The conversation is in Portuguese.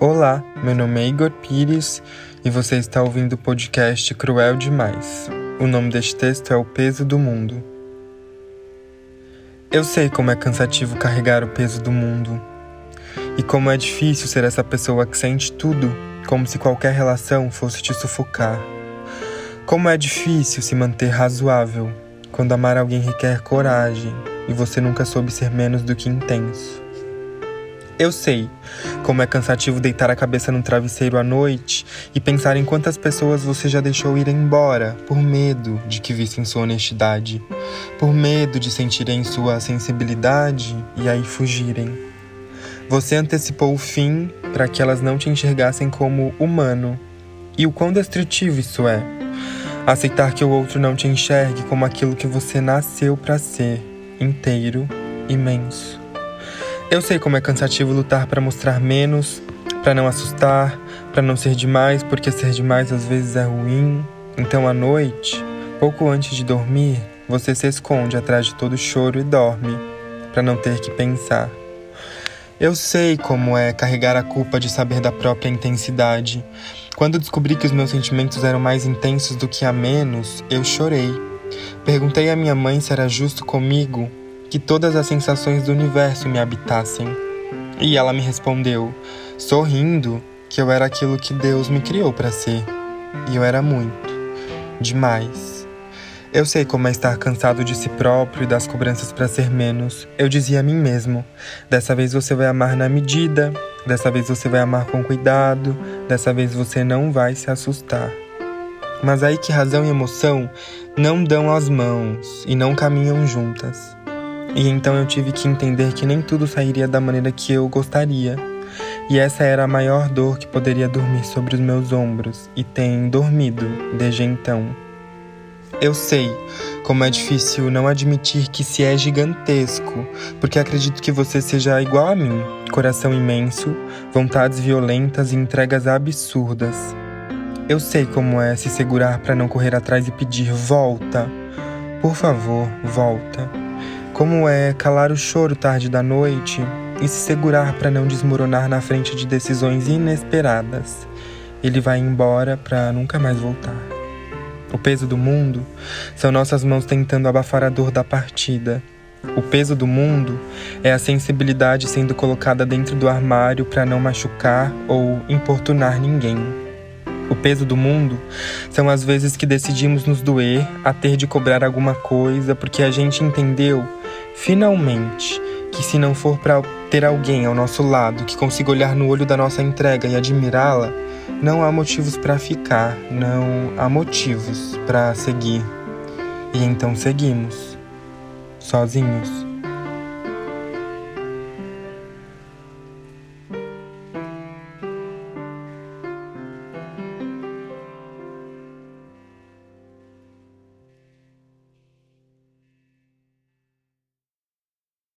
Olá, meu nome é Igor Pires e você está ouvindo o podcast Cruel Demais. O nome deste texto é O Peso do Mundo. Eu sei como é cansativo carregar o peso do mundo e como é difícil ser essa pessoa que sente tudo como se qualquer relação fosse te sufocar. Como é difícil se manter razoável quando amar alguém requer coragem e você nunca soube ser menos do que intenso. Eu sei como é cansativo deitar a cabeça num travesseiro à noite e pensar em quantas pessoas você já deixou ir embora por medo de que vissem sua honestidade, por medo de sentirem sua sensibilidade e aí fugirem. Você antecipou o fim para que elas não te enxergassem como humano. E o quão destrutivo isso é? Aceitar que o outro não te enxergue como aquilo que você nasceu para ser, inteiro, imenso. Eu sei como é cansativo lutar para mostrar menos, para não assustar, para não ser demais, porque ser demais às vezes é ruim. Então à noite, pouco antes de dormir, você se esconde atrás de todo choro e dorme, para não ter que pensar. Eu sei como é carregar a culpa de saber da própria intensidade. Quando descobri que os meus sentimentos eram mais intensos do que a menos, eu chorei. Perguntei à minha mãe se era justo comigo que todas as sensações do universo me habitassem. E ela me respondeu, sorrindo, que eu era aquilo que Deus me criou para ser. E eu era muito, demais. Eu sei como é estar cansado de si próprio e das cobranças para ser menos. Eu dizia a mim mesmo: dessa vez você vai amar na medida, dessa vez você vai amar com cuidado, dessa vez você não vai se assustar. Mas aí que razão e emoção não dão as mãos e não caminham juntas. E então eu tive que entender que nem tudo sairia da maneira que eu gostaria. E essa era a maior dor que poderia dormir sobre os meus ombros, e tem dormido desde então. Eu sei como é difícil não admitir que se é gigantesco, porque acredito que você seja igual a mim, coração imenso, vontades violentas e entregas absurdas. Eu sei como é se segurar para não correr atrás e pedir volta. Por favor, volta. Como é calar o choro tarde da noite e se segurar para não desmoronar na frente de decisões inesperadas. Ele vai embora para nunca mais voltar. O peso do mundo são nossas mãos tentando abafar a dor da partida. O peso do mundo é a sensibilidade sendo colocada dentro do armário para não machucar ou importunar ninguém. O peso do mundo são as vezes que decidimos nos doer a ter de cobrar alguma coisa porque a gente entendeu finalmente que se não for para ter alguém ao nosso lado que consiga olhar no olho da nossa entrega e admirá-la, não há motivos para ficar, não há motivos para seguir. E então seguimos, sozinhos.